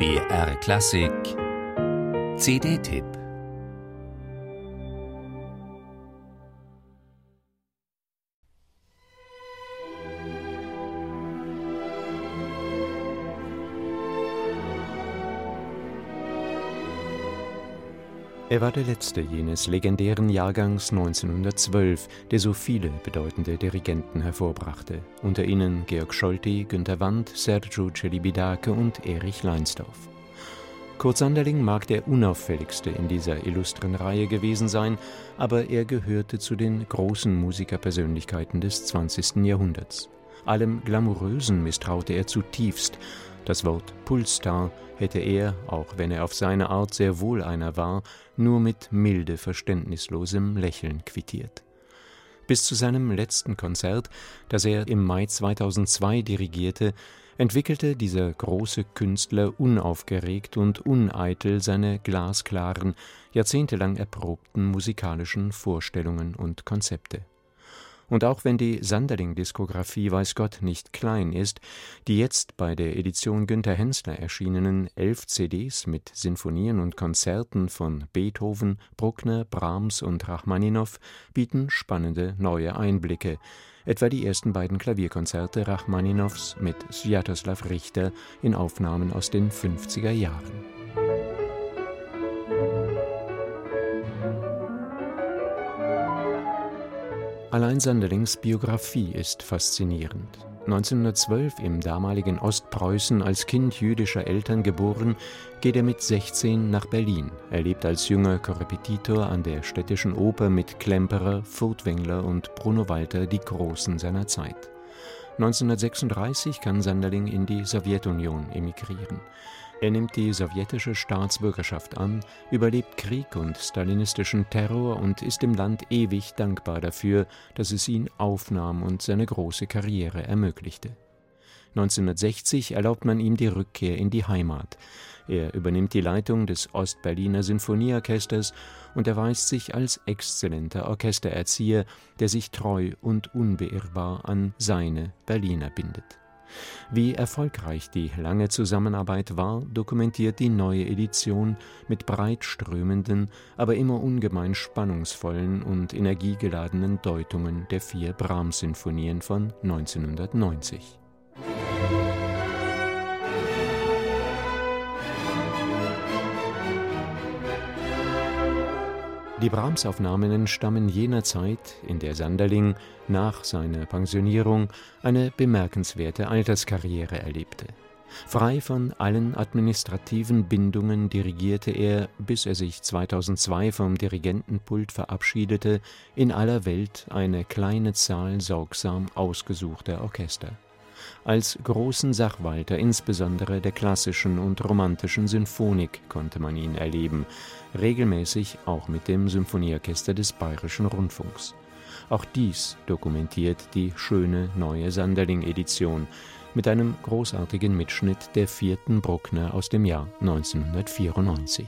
BR Klassik. CD-Tipp Er war der letzte jenes legendären Jahrgangs 1912, der so viele bedeutende Dirigenten hervorbrachte, unter ihnen Georg Scholti, Günter Wandt, Sergio Celibidache und Erich Leinsdorf. Kurt Sanderling mag der unauffälligste in dieser illustren Reihe gewesen sein, aber er gehörte zu den großen Musikerpersönlichkeiten des 20. Jahrhunderts. Allem Glamourösen misstraute er zutiefst, das Wort Pulstar hätte er, auch wenn er auf seine Art sehr wohl einer war, nur mit milde verständnislosem Lächeln quittiert. Bis zu seinem letzten Konzert, das er im Mai 2002 dirigierte, entwickelte dieser große Künstler unaufgeregt und uneitel seine glasklaren, jahrzehntelang erprobten musikalischen Vorstellungen und Konzepte und auch wenn die Sanderling-Diskografie weiß Gott nicht klein ist, die jetzt bei der Edition Günter Hensler erschienenen elf CDs mit Sinfonien und Konzerten von Beethoven, Bruckner, Brahms und Rachmaninow bieten spannende neue Einblicke, etwa die ersten beiden Klavierkonzerte Rachmaninows mit Swiatoslaw Richter in Aufnahmen aus den 50er Jahren. Allein Sanderlings Biografie ist faszinierend. 1912 im damaligen Ostpreußen als Kind jüdischer Eltern geboren, geht er mit 16 nach Berlin. Er lebt als junger Korrepetitor an der Städtischen Oper mit Klemperer, Furtwängler und Bruno Walter, die Großen seiner Zeit. 1936 kann Sanderling in die Sowjetunion emigrieren. Er nimmt die sowjetische Staatsbürgerschaft an, überlebt Krieg und stalinistischen Terror und ist dem Land ewig dankbar dafür, dass es ihn aufnahm und seine große Karriere ermöglichte. 1960 erlaubt man ihm die Rückkehr in die Heimat. Er übernimmt die Leitung des Ostberliner Sinfonieorchesters und erweist sich als exzellenter Orchestererzieher, der sich treu und unbeirrbar an seine Berliner bindet. Wie erfolgreich die lange Zusammenarbeit war, dokumentiert die neue Edition mit breit strömenden, aber immer ungemein spannungsvollen und energiegeladenen Deutungen der vier Brahms-Sinfonien von 1990. Die Brahms-Aufnahmen stammen jener Zeit, in der Sanderling nach seiner Pensionierung eine bemerkenswerte Alterskarriere erlebte. Frei von allen administrativen Bindungen dirigierte er, bis er sich 2002 vom Dirigentenpult verabschiedete, in aller Welt eine kleine Zahl sorgsam ausgesuchter Orchester als großen Sachwalter insbesondere der klassischen und romantischen Sinfonik konnte man ihn erleben, regelmäßig auch mit dem Symphonieorchester des Bayerischen Rundfunks. Auch dies dokumentiert die schöne neue Sanderling-Edition mit einem großartigen Mitschnitt der vierten Bruckner aus dem Jahr 1994.